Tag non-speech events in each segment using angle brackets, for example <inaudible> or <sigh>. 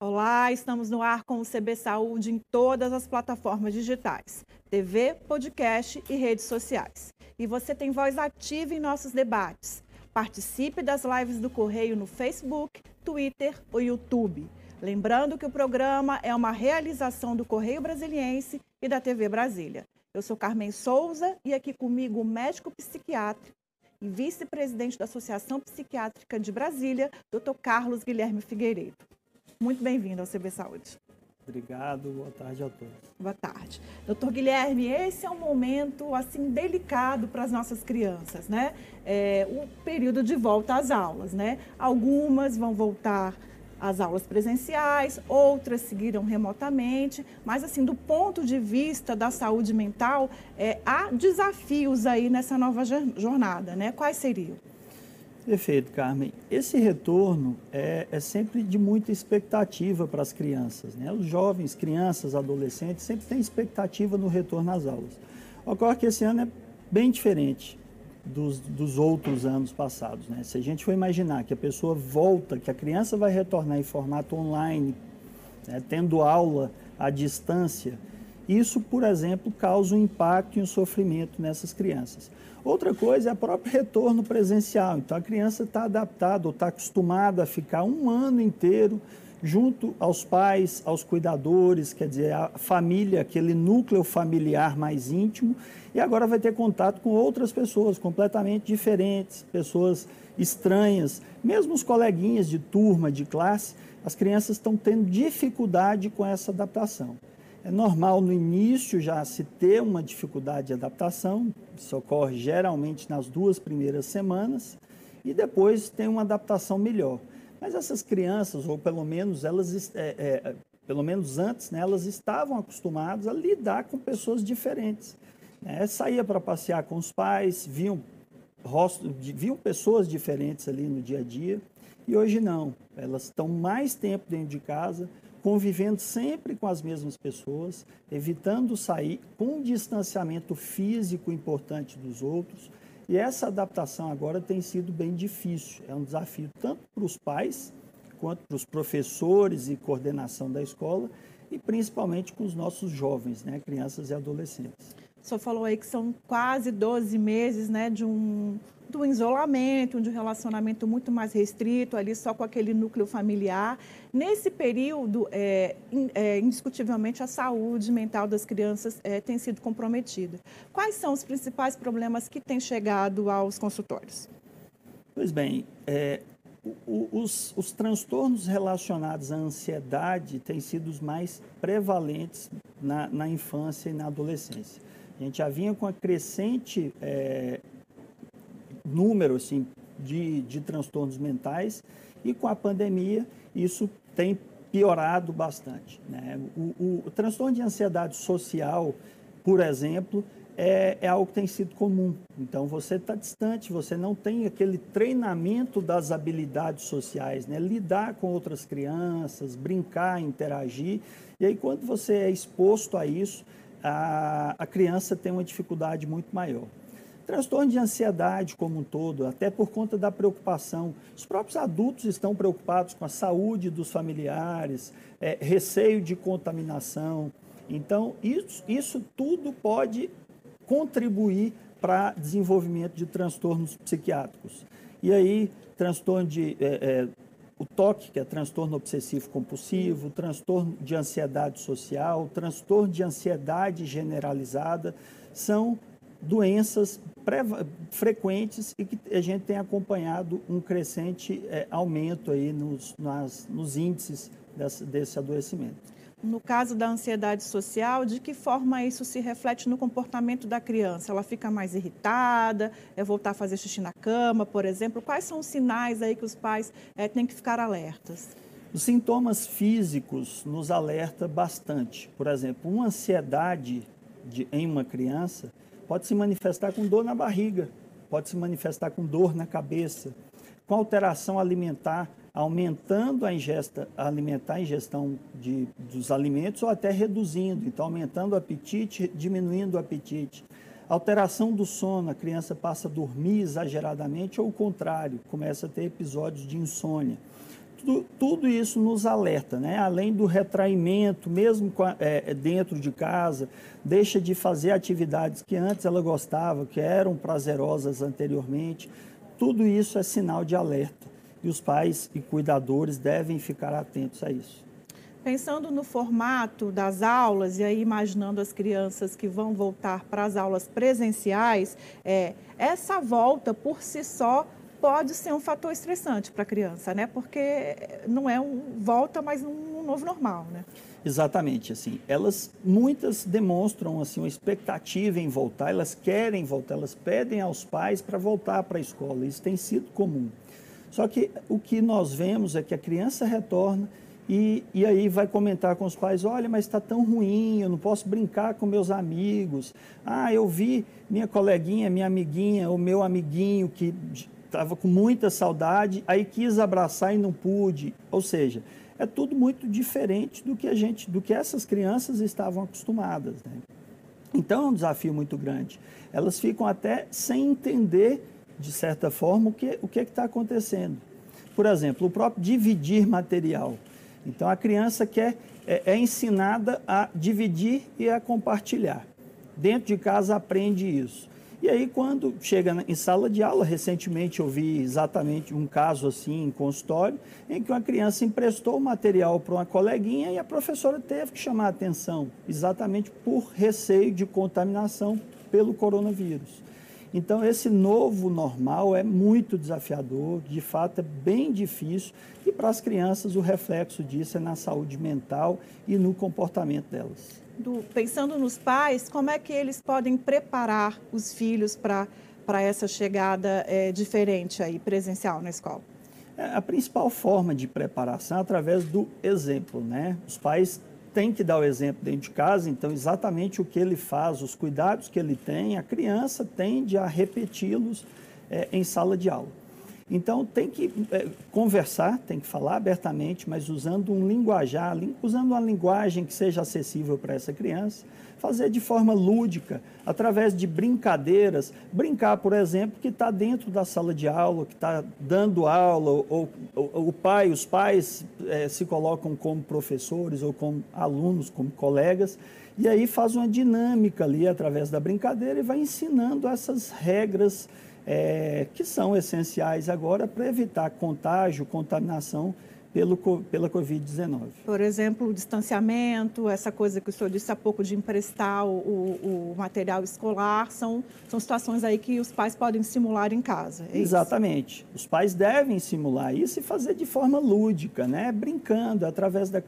Olá, estamos no ar com o CB Saúde em todas as plataformas digitais, TV, podcast e redes sociais. E você tem voz ativa em nossos debates. Participe das lives do Correio no Facebook, Twitter ou YouTube. Lembrando que o programa é uma realização do Correio Brasiliense e da TV Brasília. Eu sou Carmen Souza e aqui comigo o médico psiquiatra e vice-presidente da Associação Psiquiátrica de Brasília, Dr. Carlos Guilherme Figueiredo. Muito bem-vindo ao CB Saúde. Obrigado, boa tarde a todos. Boa tarde. Doutor Guilherme, esse é um momento assim delicado para as nossas crianças, né? É, o período de volta às aulas, né? Algumas vão voltar às aulas presenciais, outras seguiram remotamente, mas assim, do ponto de vista da saúde mental, é, há desafios aí nessa nova jornada, né? Quais seriam? Perfeito, Carmen. Esse retorno é, é sempre de muita expectativa para as crianças. Né? Os jovens, crianças, adolescentes sempre têm expectativa no retorno às aulas. Ocorre que esse ano é bem diferente dos, dos outros anos passados. Né? Se a gente for imaginar que a pessoa volta, que a criança vai retornar em formato online, né, tendo aula à distância, isso, por exemplo, causa um impacto e um sofrimento nessas crianças. Outra coisa é o próprio retorno presencial. Então, a criança está adaptada ou está acostumada a ficar um ano inteiro junto aos pais, aos cuidadores, quer dizer, a família, aquele núcleo familiar mais íntimo, e agora vai ter contato com outras pessoas completamente diferentes, pessoas estranhas, mesmo os coleguinhas de turma, de classe, as crianças estão tendo dificuldade com essa adaptação. É normal no início já se ter uma dificuldade de adaptação, isso ocorre geralmente nas duas primeiras semanas, e depois tem uma adaptação melhor. Mas essas crianças, ou pelo menos elas, é, é, pelo menos antes, né, elas estavam acostumadas a lidar com pessoas diferentes. É, saía para passear com os pais, viam, viam pessoas diferentes ali no dia a dia, e hoje não. Elas estão mais tempo dentro de casa, convivendo sempre com as mesmas pessoas, evitando sair com um distanciamento físico importante dos outros. E essa adaptação agora tem sido bem difícil. É um desafio tanto para os pais, quanto para os professores e coordenação da escola, e principalmente com os nossos jovens, né, crianças e adolescentes. O senhor falou aí que são quase 12 meses né, de um do isolamento, de um relacionamento muito mais restrito, ali só com aquele núcleo familiar. Nesse período, é, é, indiscutivelmente, a saúde mental das crianças é, tem sido comprometida. Quais são os principais problemas que têm chegado aos consultórios? Pois bem, é, os, os, transtornos relacionados à ansiedade têm sido os mais prevalentes na, na infância e na adolescência. A gente já vinha com a crescente é, número assim, de, de transtornos mentais e com a pandemia isso tem piorado bastante. Né? O, o, o transtorno de ansiedade social, por exemplo, é, é, algo que tem sido comum. Então, você está distante, você não tem aquele treinamento das habilidades sociais, né? lidar com outras crianças, brincar, interagir. E aí, quando você é exposto a isso, a, a criança tem uma dificuldade muito maior. Transtorno de ansiedade como um todo, até por conta da preocupação. Os próprios adultos estão preocupados com a saúde dos familiares, é, receio de contaminação. Então, isso, isso tudo pode contribuir para desenvolvimento de transtornos psiquiátricos. E aí, transtorno de. É, é, o TOC, que é transtorno obsessivo compulsivo, transtorno de ansiedade social, transtorno de ansiedade generalizada, são doenças frequentes e que a gente tem acompanhado um crescente é, aumento aí nos, nas, nos índices desse, desse adoecimento. No caso da ansiedade social, de que forma isso se reflete no comportamento da criança? Ela fica mais irritada, é voltar a fazer xixi na cama, por exemplo? Quais são os sinais aí que os pais é, têm que ficar alertas? Os sintomas físicos nos alerta bastante. Por exemplo, uma ansiedade de, em uma criança pode se manifestar com dor na barriga, pode se manifestar com dor na cabeça, com alteração alimentar, aumentando a ingesta alimentar, a ingestão de, dos alimentos ou até reduzindo, então aumentando o apetite, diminuindo o apetite. Alteração do sono, a criança passa a dormir exageradamente ou o contrário, começa a ter episódios de insônia. Tu, tudo isso nos alerta, né? além do retraimento, mesmo é, dentro de casa, deixa de fazer atividades que antes ela gostava, que eram prazerosas anteriormente. Tudo isso é sinal de alerta e os pais e cuidadores devem ficar atentos a isso. Pensando no formato das aulas e aí imaginando as crianças que vão voltar para as aulas presenciais, é, essa volta por si só pode ser um fator estressante para a criança, né? Porque não é um volta, mas um novo normal, né? Exatamente, assim, elas muitas demonstram assim uma expectativa em voltar, elas querem voltar, elas pedem aos pais para voltar para a escola. Isso tem sido comum. Só que o que nós vemos é que a criança retorna e, e aí vai comentar com os pais: olha, mas está tão ruim, eu não posso brincar com meus amigos. Ah, eu vi minha coleguinha, minha amiguinha, o meu amiguinho que estava com muita saudade, aí quis abraçar e não pude. Ou seja, é tudo muito diferente do que a gente, do que essas crianças estavam acostumadas. Né? Então é um desafio muito grande. Elas ficam até sem entender de certa forma, o que o que é está acontecendo. Por exemplo, o próprio dividir material. Então, a criança quer, é, é ensinada a dividir e a compartilhar. Dentro de casa aprende isso. E aí, quando chega em sala de aula, recentemente eu vi exatamente um caso assim em consultório, em que uma criança emprestou o material para uma coleguinha e a professora teve que chamar a atenção, exatamente por receio de contaminação pelo coronavírus. Então, esse novo normal é muito desafiador, de fato é bem difícil, e para as crianças o reflexo disso é na saúde mental e no comportamento delas. Do, pensando nos pais, como é que eles podem preparar os filhos para essa chegada é, diferente aí, presencial na escola? É, a principal forma de preparação é através do exemplo, né? Os pais tem que dar o exemplo dentro de casa, então exatamente o que ele faz, os cuidados que ele tem, a criança tende a repeti-los é, em sala de aula. Então tem que é, conversar, tem que falar abertamente, mas usando um linguajar, usando uma linguagem que seja acessível para essa criança fazer de forma lúdica, através de brincadeiras. Brincar, por exemplo, que está dentro da sala de aula, que está dando aula, ou, ou, o pai, os pais é, se colocam como professores ou como alunos, como colegas, e aí faz uma dinâmica ali através da brincadeira e vai ensinando essas regras é, que são essenciais agora para evitar contágio, contaminação pelo, pela Covid-19. Por exemplo, o distanciamento, essa coisa que o senhor disse há pouco de emprestar o, o, material escolar, são, são situações aí que os pais podem simular em casa. É Exatamente. Isso? Os pais devem simular isso e fazer de forma lúdica, né? brincando, através da.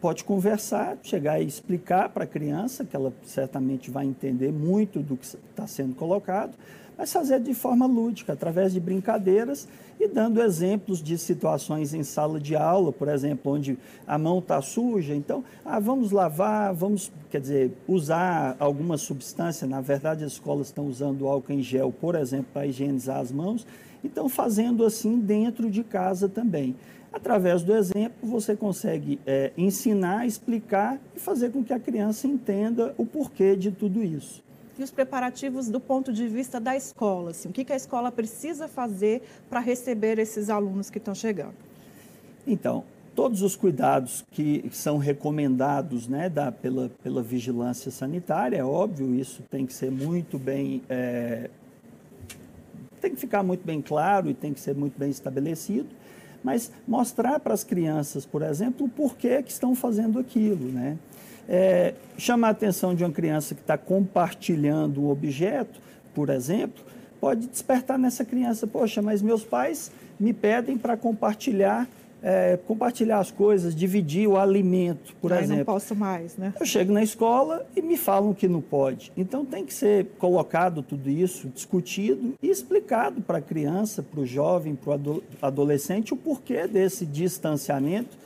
Pode conversar, chegar e explicar para a criança, que ela certamente vai entender muito do que está sendo colocado, mas fazer de forma lúdica, através de brincadeiras e dando exemplos de situações em sala de aula, por exemplo, onde a mão está suja. Então, ah, vamos lavar, vamos, quer dizer, usar alguma substância. Na verdade, as escolas estão usando álcool em gel, por exemplo, para higienizar as mãos. Então, fazendo assim dentro de casa também. Através do exemplo, você consegue é, ensinar, explicar e fazer com que a criança entenda o porquê de tudo isso e os preparativos do ponto de vista da escola? Assim, o que, que a escola precisa fazer para receber esses alunos que estão chegando? Então, todos os cuidados que são recomendados né, da, pela, pela vigilância sanitária, é óbvio, isso tem que ser muito bem. É, tem que ficar muito bem claro e tem que ser muito bem estabelecido, mas mostrar para as crianças, por exemplo, o porquê que estão fazendo aquilo, né? É, chamar a atenção de uma criança que está compartilhando um objeto, por exemplo, pode despertar nessa criança, poxa, mas meus pais me pedem para compartilhar é, compartilhar as coisas, dividir o alimento, por exemplo. não posso mais, né? Eu chego na escola e me falam que não pode. Então tem que ser colocado tudo isso, discutido e explicado para a criança, para o jovem, para o adolescente o porquê desse distanciamento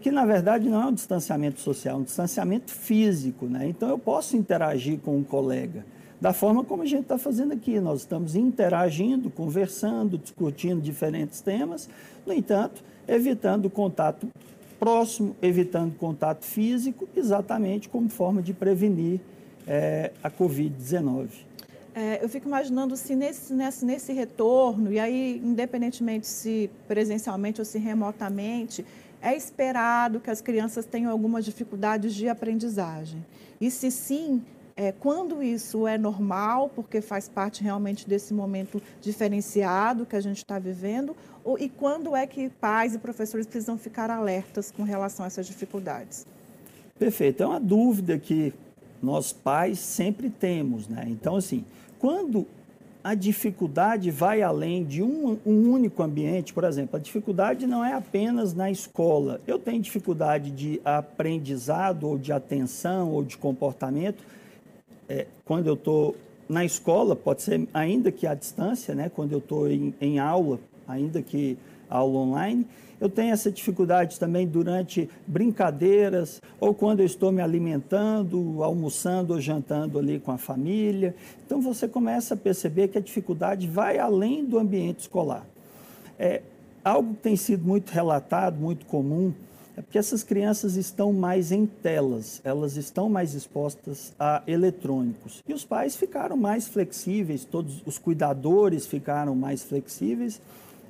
que na verdade não é um distanciamento social, é um distanciamento físico. Né? Então eu posso interagir com um colega da forma como a gente está fazendo aqui. Nós estamos interagindo, conversando, discutindo diferentes temas, no entanto, evitando contato próximo, evitando contato físico, exatamente como forma de prevenir é, a Covid-19. É, eu fico imaginando se nesse, nesse, nesse retorno, e aí, independentemente se presencialmente ou se remotamente, é esperado que as crianças tenham algumas dificuldades de aprendizagem. E se sim, é, quando isso é normal, porque faz parte realmente desse momento diferenciado que a gente está vivendo, ou, e quando é que pais e professores precisam ficar alertas com relação a essas dificuldades? Perfeito. É uma dúvida que nós pais sempre temos, né? Então, assim, quando a dificuldade vai além de um, um, único ambiente, por exemplo, a dificuldade não é apenas na escola. Eu tenho dificuldade de aprendizado, ou de atenção, ou de comportamento. É, quando eu estou na escola, pode ser ainda que à distância, né? quando eu estou em, em aula, ainda que aula online. Eu tenho essa dificuldade também durante brincadeiras ou quando eu estou me alimentando, almoçando ou jantando ali com a família. Então você começa a perceber que a dificuldade vai além do ambiente escolar. É, algo que tem sido muito relatado, muito comum, é porque essas crianças estão mais em telas, elas estão mais expostas a eletrônicos. E os pais ficaram mais flexíveis, todos os cuidadores ficaram mais flexíveis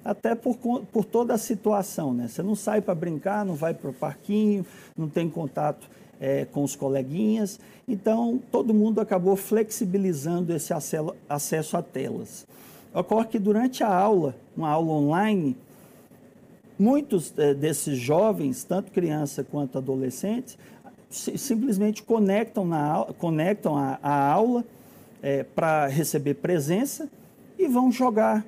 até por, por toda a situação. Né? Você não sai para brincar, não vai para o parquinho, não tem contato é, com os coleguinhas. Então, todo mundo acabou flexibilizando esse acesso a telas. Ocorre que durante a aula, uma aula online, muitos é, desses jovens, tanto criança quanto adolescentes, simplesmente conectam, na, conectam a, a aula é, para receber presença e vão jogar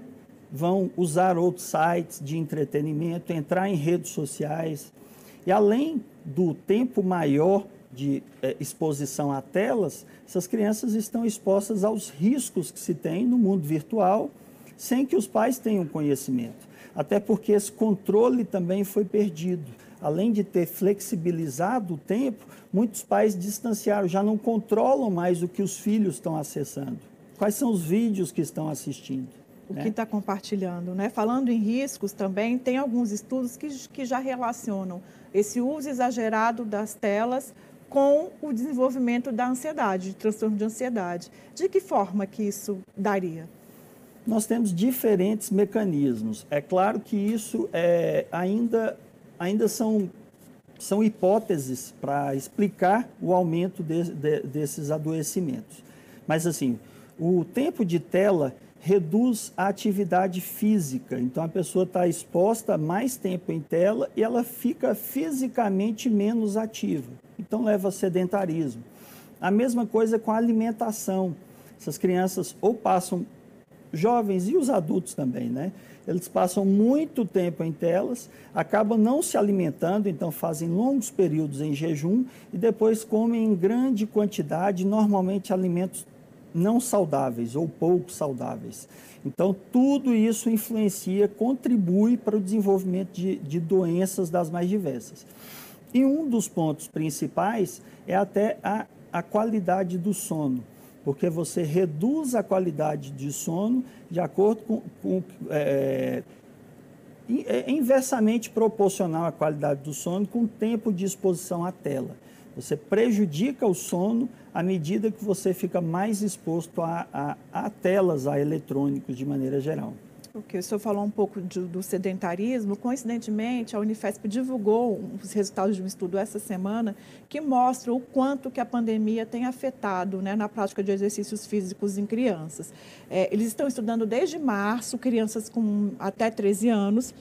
vão usar outros sites de entretenimento, entrar em redes sociais. E além do tempo maior de é, exposição a telas, essas crianças estão expostas aos riscos que se tem no mundo virtual, sem que os pais tenham conhecimento. Até porque esse controle também foi perdido. Além de ter flexibilizado o tempo, muitos pais distanciaram, já não controlam mais o que os filhos estão acessando. Quais são os vídeos que estão assistindo? O né? que está compartilhando. Né? Falando em riscos também, tem alguns estudos que, que já relacionam esse uso exagerado das telas com o desenvolvimento da ansiedade, de transtorno de ansiedade. De que forma que isso daria? Nós temos diferentes mecanismos. É claro que isso é, ainda, ainda são, são hipóteses para explicar o aumento de, de, desses adoecimentos. Mas, assim, o tempo de tela reduz a atividade física. Então a pessoa está exposta mais tempo em tela e ela fica fisicamente menos ativa. Então leva a sedentarismo. A mesma coisa com a alimentação. Essas crianças ou passam, jovens e os adultos também, né? Eles passam muito tempo em telas, acabam não se alimentando, então fazem longos períodos em jejum e depois comem em grande quantidade, normalmente alimentos não saudáveis ou pouco saudáveis. Então, tudo isso influencia, contribui para o desenvolvimento de, de doenças das mais diversas. E um dos pontos principais é até a, a qualidade do sono, porque você reduz a qualidade de sono de acordo com. com é, é inversamente proporcional à qualidade do sono com o tempo de exposição à tela. Você prejudica o sono à medida que você fica mais exposto a, a, a telas, a eletrônicos de maneira geral. Ok, o senhor falou um pouco de, do sedentarismo. Coincidentemente, a Unifesp divulgou os resultados de um estudo essa semana que mostra o quanto que a pandemia tem afetado né, na prática de exercícios físicos em crianças. É, eles estão estudando desde março crianças com até 13 anos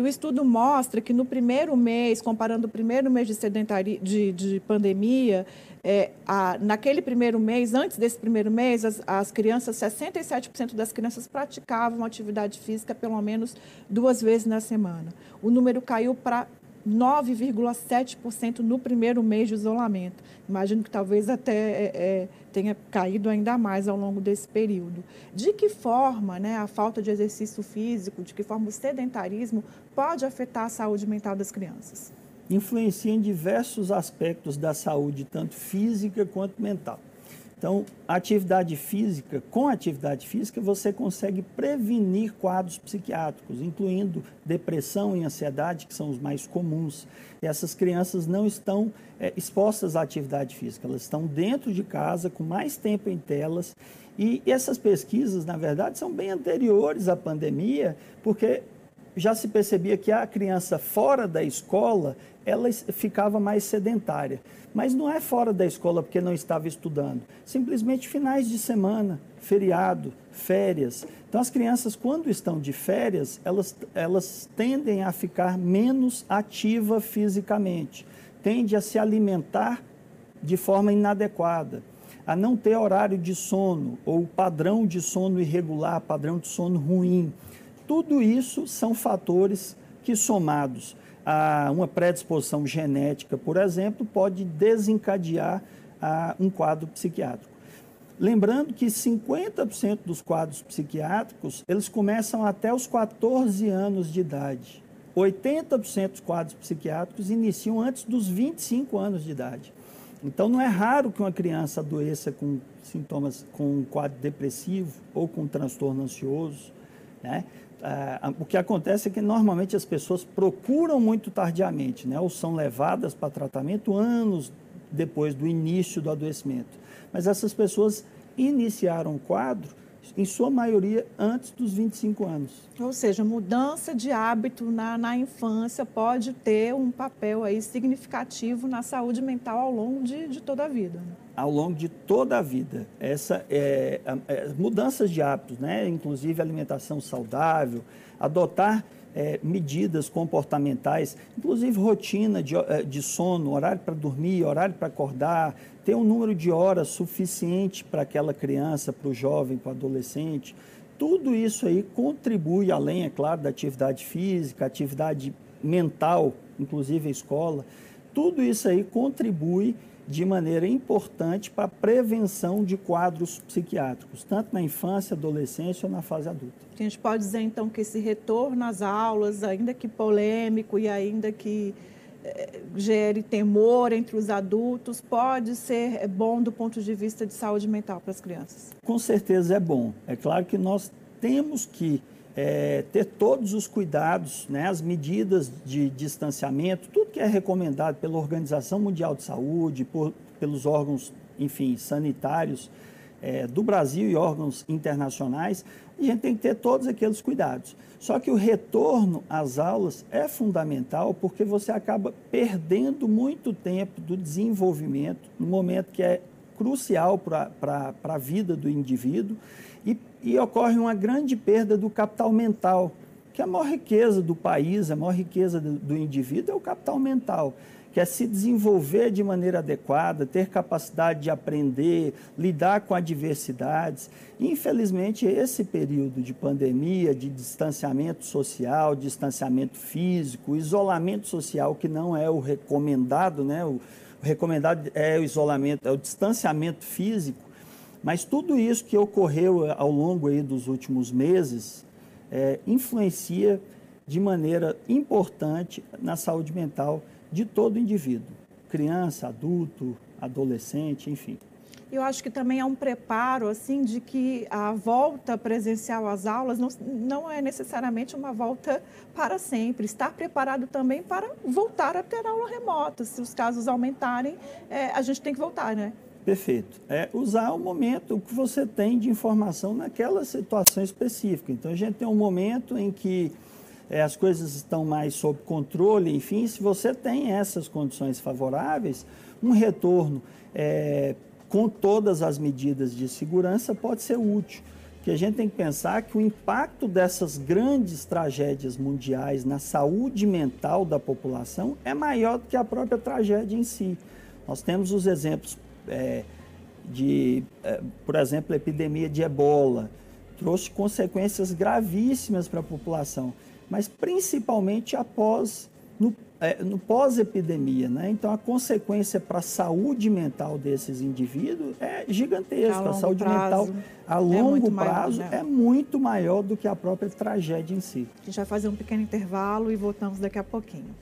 e o estudo mostra que no primeiro mês, comparando o primeiro mês de, sedentari de, de pandemia, é, a, naquele primeiro mês, antes desse primeiro mês, as, as crianças, 67% das crianças praticavam atividade física pelo menos duas vezes na semana. O número caiu para 9,7% no primeiro mês de isolamento. Imagino que talvez até é, é, tenha caído ainda mais ao longo desse período. De que forma né, a falta de exercício físico, de que forma o sedentarismo pode afetar a saúde mental das crianças? Influencia em diversos aspectos da saúde, tanto física quanto mental. Então, atividade física, com atividade física, você consegue prevenir quadros psiquiátricos, incluindo depressão e ansiedade, que são os mais comuns. E essas crianças não estão é, expostas à atividade física, elas estão dentro de casa, com mais tempo em telas, E essas pesquisas, na verdade, são bem anteriores à pandemia, porque já se percebia que a criança fora da escola, ela ficava mais sedentária. Mas não é fora da escola porque não estava estudando. Simplesmente finais de semana, feriado, férias. Então, as crianças, quando estão de férias, elas, elas tendem a ficar menos ativa fisicamente, tende a se alimentar de forma inadequada a não ter horário de sono ou padrão de sono irregular, padrão de sono ruim. Tudo isso são fatores que, somados a uma predisposição genética, por exemplo, pode desencadear a, um quadro psiquiátrico. Lembrando que 50% dos quadros psiquiátricos, eles começam até os 14 anos de idade. 80% dos quadros psiquiátricos iniciam antes dos 25 anos de idade. Então, não é raro que uma criança adoeça com sintomas, com um quadro depressivo ou com um transtorno ansioso. Né? Ah, o que acontece é que normalmente as pessoas procuram muito tardiamente, né? ou são levadas para tratamento anos depois do início do adoecimento. Mas essas pessoas iniciaram o quadro em sua maioria antes dos 25 anos. Ou seja, mudança de hábito na, na infância pode ter um papel aí significativo na saúde mental ao longo de, de toda a vida. Né? Ao longo de toda a vida. Essa é, é, mudanças de hábitos, né? inclusive alimentação saudável, adotar é, medidas comportamentais, inclusive rotina de, é, de sono, horário para dormir, horário para acordar, ter um número de horas suficiente para aquela criança, para o jovem, para o adolescente. Tudo isso aí contribui, além, é claro, da atividade física, atividade mental, inclusive a escola. Tudo isso aí contribui de maneira importante para a prevenção de quadros psiquiátricos, tanto na infância, adolescência ou na fase adulta. A gente pode dizer, então, que esse retorno às aulas, ainda que polêmico e ainda que eh, gere temor entre os adultos, pode ser bom do ponto de vista de saúde mental para as crianças? Com certeza é bom. É claro que nós temos que é, ter todos os cuidados, né, as medidas de distanciamento, tudo que é recomendado pela Organização Mundial de Saúde, por, pelos órgãos, enfim, sanitários é, do Brasil e órgãos internacionais, a gente tem que ter todos aqueles cuidados. Só que o retorno às aulas é fundamental porque você acaba perdendo muito tempo do desenvolvimento, no momento que é crucial para a vida do indivíduo e, ocorre uma grande perda do capital mental, que é a maior riqueza do país, a maior riqueza do, do indivíduo é o capital mental que é se desenvolver de maneira adequada, ter capacidade de aprender, lidar com adversidades. Infelizmente, esse período de pandemia, de distanciamento social, distanciamento físico, isolamento social, que não é o recomendado, né? O recomendado é o isolamento, é o distanciamento físico, mas tudo isso que ocorreu eh, ao longo aí dos últimos meses é, influencia de maneira importante na saúde mental de todo indivíduo, criança, adulto, adolescente, enfim. Eu acho que também há um preparo, assim, de que a volta presencial às aulas não, não é necessariamente uma volta para sempre. Estar preparado também para voltar a ter aula remota. Se os casos aumentarem, é, a gente tem que voltar, né? Perfeito. É usar o momento o que você tem de informação naquela situação específica. Então, a gente tem um momento em que é, as coisas estão mais sob controle, enfim, se você tem essas condições favoráveis, um retorno é, com todas as medidas de segurança pode ser útil. Que a gente tem que pensar que o impacto dessas grandes tragédias mundiais na saúde mental da população é maior do que a própria tragédia em si. Nós temos os exemplos é, de, é, por exemplo, a epidemia de ebola, trouxe consequências gravíssimas para a população, mas principalmente após, no, é, no pós-epidemia. Né? Então, a consequência para a saúde mental desses indivíduos é gigantesca. A, a saúde prazo, mental a longo é prazo maior, né? é muito maior do que a própria tragédia em si. A gente vai fazer um pequeno intervalo e voltamos daqui a pouquinho.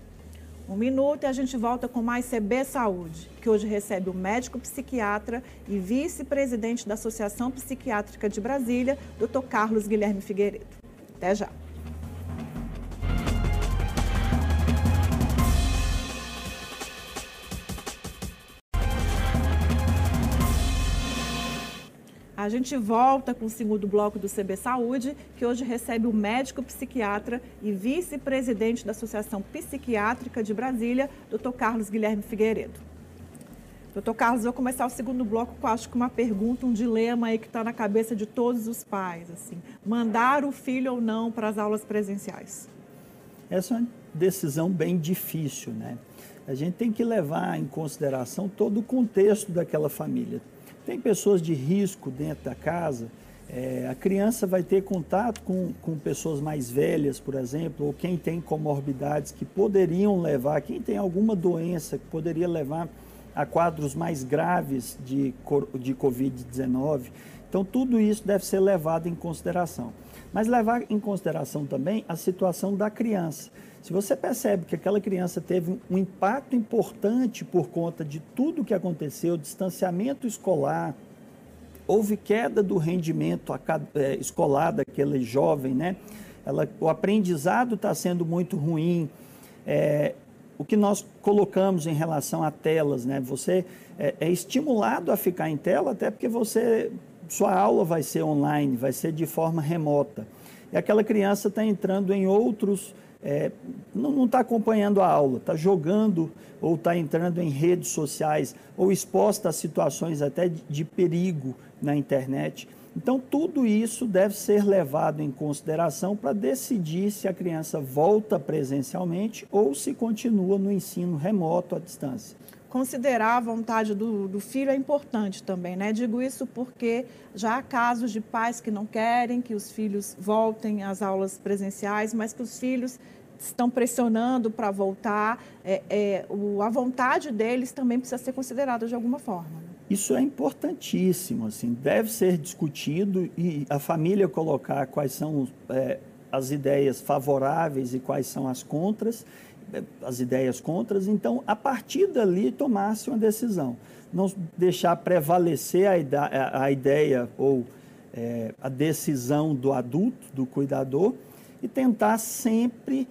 Um minuto e a gente volta com mais CB Saúde, que hoje recebe o médico psiquiatra e vice-presidente da Associação Psiquiátrica de Brasília, Dr. Carlos Guilherme Figueiredo. Até já. A gente volta com o segundo bloco do CB Saúde, que hoje recebe o médico psiquiatra e vice-presidente da Associação Psiquiátrica de Brasília, Dr. Carlos Guilherme Figueiredo. Doutor Carlos, vou começar o segundo bloco com acho que uma pergunta, um dilema aí que está na cabeça de todos os pais, assim, mandar o filho ou não para as aulas presenciais. Essa é uma decisão bem difícil, né? A gente tem que levar em consideração todo o contexto daquela família. Tem pessoas de risco dentro da casa, é, a criança vai ter contato com, com pessoas mais velhas, por exemplo, ou quem tem comorbidades que poderiam levar, quem tem alguma doença que poderia levar a quadros mais graves de, de Covid-19. Então, tudo isso deve ser levado em consideração. Mas levar em consideração também a situação da criança. Se você percebe que aquela criança teve um impacto importante por conta de tudo que aconteceu, distanciamento escolar, houve queda do rendimento é, escolar daquele jovem, né? Ela, o aprendizado está sendo muito ruim, é, o que nós colocamos em relação a telas, né? Você é, é, estimulado a ficar em tela, até porque você sua aula vai ser online, vai ser de forma remota. E aquela criança está entrando em outros, é, não está acompanhando a aula, está jogando ou está entrando em redes sociais ou exposta a situações até de, de perigo na internet. Então, tudo isso deve ser levado em consideração para decidir se a criança volta presencialmente ou se continua no ensino remoto à distância. Considerar a vontade do, do, filho é importante também, né? Digo isso porque já há casos de pais que não querem que os filhos voltem às aulas presenciais, mas que os filhos estão pressionando para voltar. É, é, o, a vontade deles também precisa ser considerada de alguma forma. Né? Isso é importantíssimo, assim, deve ser discutido e a família colocar quais são é, as ideias favoráveis e quais são as contras, as ideias contras. Então, a partir dali, tomar-se uma decisão. Não deixar prevalecer a, a ideia ou é, a decisão do adulto, do cuidador, e tentar sempre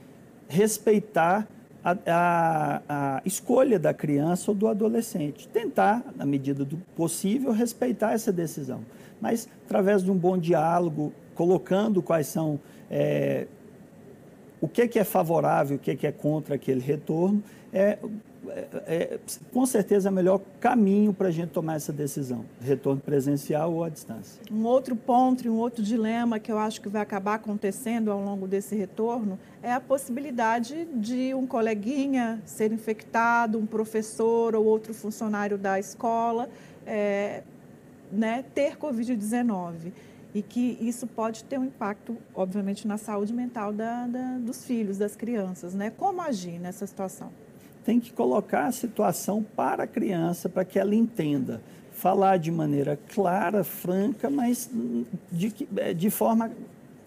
respeitar a, a, a, escolha da criança ou do adolescente. Tentar, na medida do possível, respeitar essa decisão. Mas, através de um bom diálogo, colocando quais são é, o que, que é favorável, o que, que é contra aquele retorno, é, é, é, com certeza é o melhor caminho para a gente tomar essa decisão, retorno presencial ou à distância. Um outro ponto e um outro dilema que eu acho que vai acabar acontecendo ao longo desse retorno é a possibilidade de um coleguinha ser infectado, um professor ou outro funcionário da escola é, né, ter Covid-19 e que isso pode ter um impacto, obviamente, na saúde mental da, da, dos filhos, das crianças. Né? Como agir nessa situação? tem que colocar a situação para a criança, para que ela entenda. Falar de maneira clara, franca, mas de, é, de forma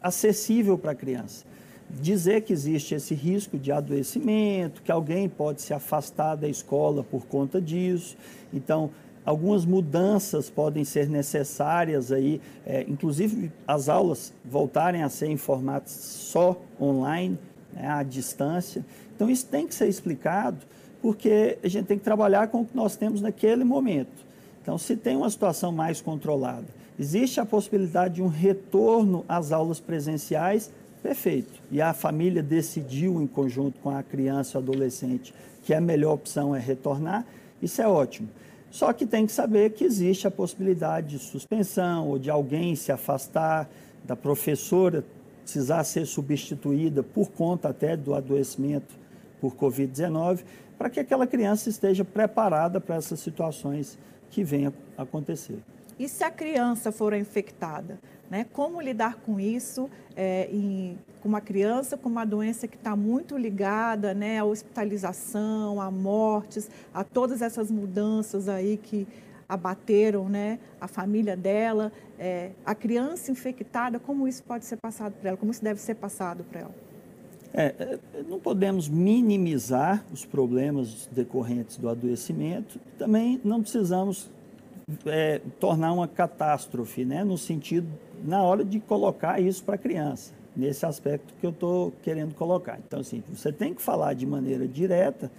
acessível para a criança. Dizer que existe esse risco de adoecimento, que alguém pode se afastar da escola por conta disso. Então, algumas mudanças podem ser necessárias aí, é, inclusive as aulas voltarem a ser em formato só online, né, à distância. Então, isso tem que ser explicado, porque a gente tem que trabalhar com o que nós temos naquele momento. Então, se tem uma situação mais controlada, existe a possibilidade de um retorno às aulas presenciais, perfeito. E a família decidiu, em conjunto com a criança ou adolescente, que a melhor opção é retornar, isso é ótimo. Só que tem que saber que existe a possibilidade de suspensão ou de alguém se afastar, da professora precisar ser substituída por conta até do adoecimento por Covid-19, para que aquela criança esteja preparada para essas situações que venham acontecer. E se a criança for infectada? Né? Como lidar com isso, é, em, com uma criança com uma doença que está muito ligada né, à hospitalização, a mortes, a todas essas mudanças aí que abateram né, a família dela, é, a criança infectada, como isso pode ser passado para ela, como isso deve ser passado para ela? É, é, não podemos minimizar os problemas decorrentes do adoecimento, também não precisamos é, tornar uma catástrofe, né, no sentido, na hora de colocar isso para a criança, nesse aspecto que eu estou querendo colocar. Então, assim, você tem que falar de maneira direta,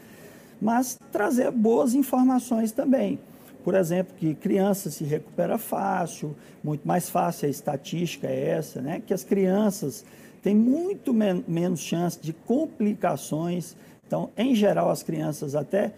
mas trazer boas informações também. por exemplo, que criança se recupera fácil, muito mais fácil, a estatística é essa, né? que as crianças têm muito men menos chance de complicações. Então, em geral, as crianças até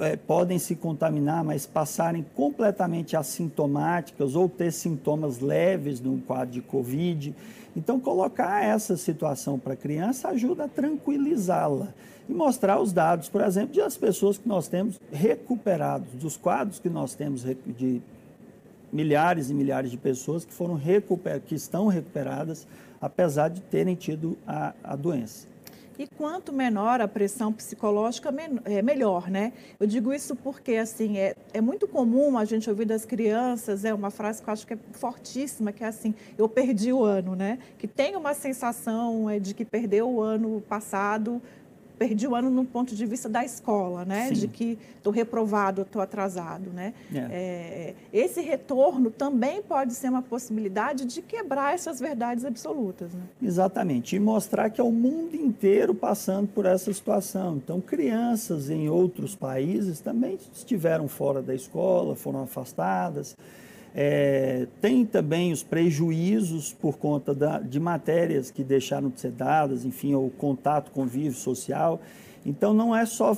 é, podem se contaminar, mas passarem completamente assintomáticas ou ter sintomas leves num quadro de Covid. Então, colocar essa situação para a criança ajuda a tranquilizá-la e mostrar os dados, por exemplo, das pessoas que nós temos recuperados, dos quadros que nós temos de milhares e milhares de pessoas que foram recuper, que estão recuperadas, apesar de terem tido a, a doença. E quanto menor a pressão psicológica, é melhor, né? Eu digo isso porque, assim, é, é muito comum a gente ouvir das crianças, é uma frase que eu acho que é fortíssima, que é assim, eu perdi o ano, né? Que tem uma sensação é, de que perdeu o ano passado, perdi o ano no ponto de vista da escola, né? Sim. De que estou reprovado, estou atrasado, né? É. É, esse retorno também pode ser uma possibilidade de quebrar essas verdades absolutas, né? Exatamente, e mostrar que é o mundo inteiro passando por essa situação. Então, crianças em outros países também estiveram fora da escola, foram afastadas. É, tem também os prejuízos por conta da, de matérias que deixaram de ser dadas, enfim, o contato, convívio social. Então, não é só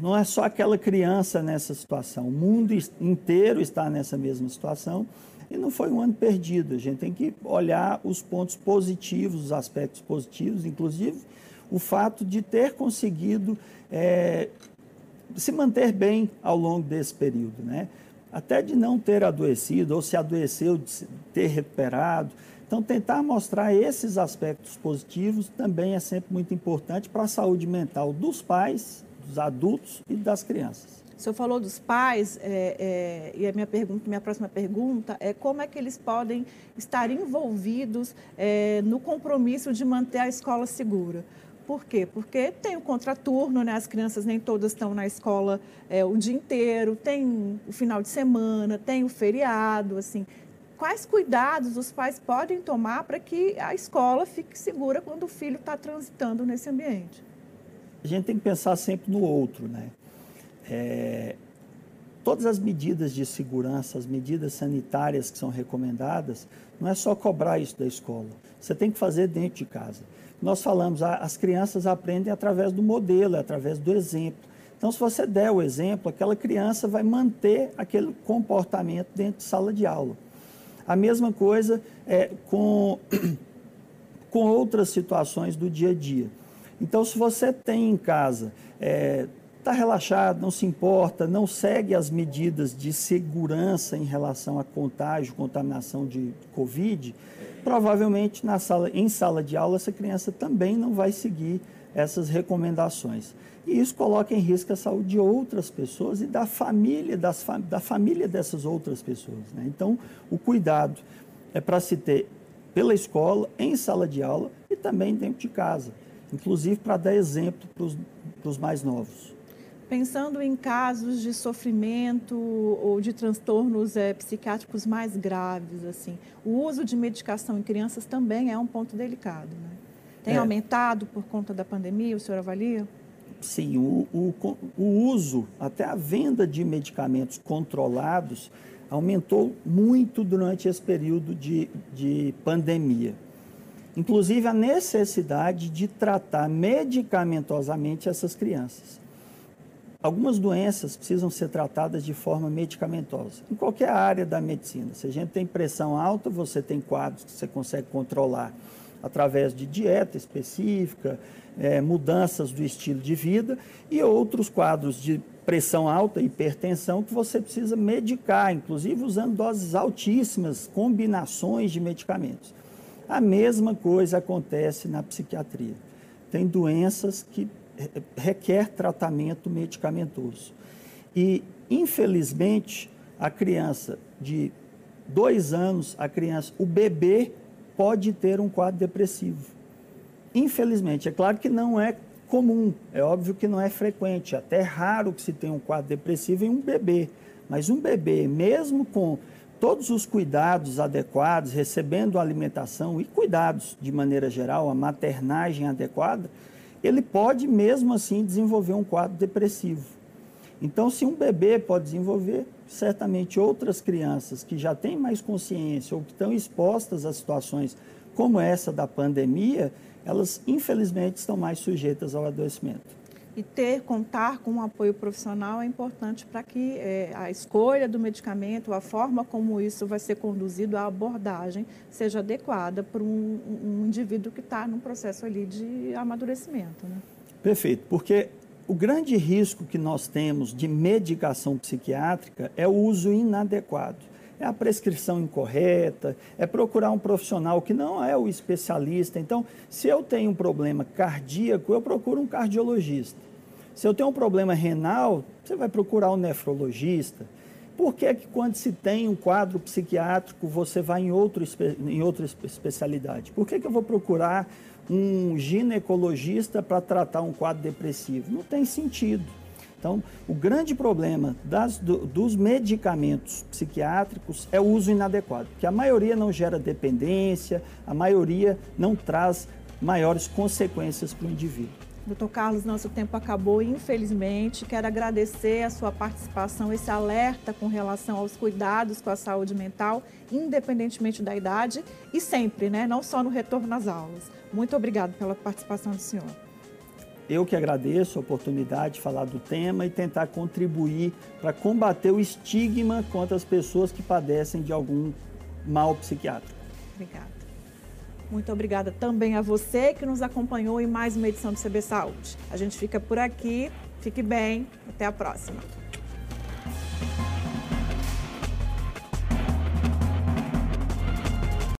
não é só aquela criança nessa situação, o mundo inteiro está nessa mesma situação e não foi um ano perdido. A gente tem que olhar os pontos positivos, os aspectos positivos, inclusive o fato de ter conseguido é, se manter bem ao longo desse período, né? Até de não ter adoecido, ou se adoeceu, de ter recuperado. Então, tentar mostrar esses aspectos positivos também é sempre muito importante para a saúde mental dos pais, dos adultos e das crianças. O senhor falou dos pais, é, é, e a minha, pergunta, minha próxima pergunta é como é que eles podem estar envolvidos é, no compromisso de manter a escola segura? Por quê? Porque tem o contraturno, né? as crianças nem todas estão na escola é, o dia inteiro, tem o final de semana, tem o feriado, assim. Quais cuidados os pais podem tomar para que a escola fique segura quando o filho está transitando nesse ambiente? A gente tem que pensar sempre no outro, né? É, todas as medidas de segurança, as medidas sanitárias que são recomendadas, não é só cobrar isso da escola. Você tem que fazer dentro de casa nós falamos, as crianças aprendem através do modelo, através do exemplo. Então, se você der o exemplo, aquela criança vai manter aquele comportamento dentro de sala de aula. A mesma coisa é, com, <coughs> com outras situações do dia a dia. Então, se você tem em casa, é, tá relaxado, não se importa, não segue as medidas de segurança em relação a contágio, contaminação de Covid, provavelmente na sala, em sala de aula essa criança também não vai seguir essas recomendações. E isso coloca em risco a saúde de outras pessoas e da família, das, da família dessas outras pessoas. Né? Então, o cuidado é para se ter pela escola, em sala de aula e também dentro de casa, inclusive para dar exemplo para os mais novos. Pensando em casos de sofrimento ou de transtornos é, psiquiátricos mais graves, assim, o uso de medicação em crianças também é um ponto delicado, né? Tem é. aumentado por conta da pandemia, o senhor avalia? Sim, o, o, o uso, até a venda de medicamentos controlados aumentou muito durante esse período de, de pandemia. Inclusive a necessidade de tratar medicamentosamente essas crianças. Algumas doenças precisam ser tratadas de forma medicamentosa, em qualquer área da medicina. Se a gente tem pressão alta, você tem quadros que você consegue controlar através de dieta específica, é, mudanças do estilo de vida e outros quadros de pressão alta, hipertensão, que você precisa medicar, inclusive usando doses altíssimas, combinações de medicamentos. A mesma coisa acontece na psiquiatria. Tem doenças que requer tratamento medicamentoso. E, infelizmente, a criança de dois anos, a criança, o bebê pode ter um quadro depressivo. Infelizmente, é claro que não é comum, é óbvio que não é frequente, até é raro que se tenha um quadro depressivo em um bebê. Mas um bebê, mesmo com todos os cuidados adequados, recebendo alimentação e cuidados de maneira geral, a maternagem adequada, ele pode mesmo assim desenvolver um quadro depressivo. Então, se um bebê pode desenvolver, certamente outras crianças que já têm mais consciência ou que estão expostas a situações como essa da pandemia, elas infelizmente estão mais sujeitas ao adoecimento e ter, contar com um apoio profissional é importante para que é, a escolha do medicamento, a forma como isso vai ser conduzido, a abordagem seja adequada para um, um indivíduo que está num processo ali de amadurecimento. Né? Perfeito, porque o grande risco que nós temos de medicação psiquiátrica é o uso inadequado. É a prescrição incorreta, é procurar um profissional que não é o especialista. Então, se eu tenho um problema cardíaco, eu procuro um cardiologista. Se eu tenho um problema renal, você vai procurar um nefrologista. Por que, que quando se tem um quadro psiquiátrico, você vai em, outro, em outra especialidade? Por que, que eu vou procurar um ginecologista para tratar um quadro depressivo? Não tem sentido. Então, o grande problema das, do, dos medicamentos psiquiátricos é o uso inadequado, que a maioria não gera dependência, a maioria não traz maiores consequências para o indivíduo. Doutor Carlos, nosso tempo acabou, infelizmente. Quero agradecer a sua participação, esse alerta com relação aos cuidados com a saúde mental, independentemente da idade e sempre, né? Não só no retorno às aulas. Muito obrigado pela participação do senhor. Eu que agradeço a oportunidade de falar do tema e tentar contribuir para combater o estigma contra as pessoas que padecem de algum mal psiquiátrico. Obrigada. Muito obrigada também a você que nos acompanhou em mais uma edição do CB Saúde. A gente fica por aqui. Fique bem. Até a próxima.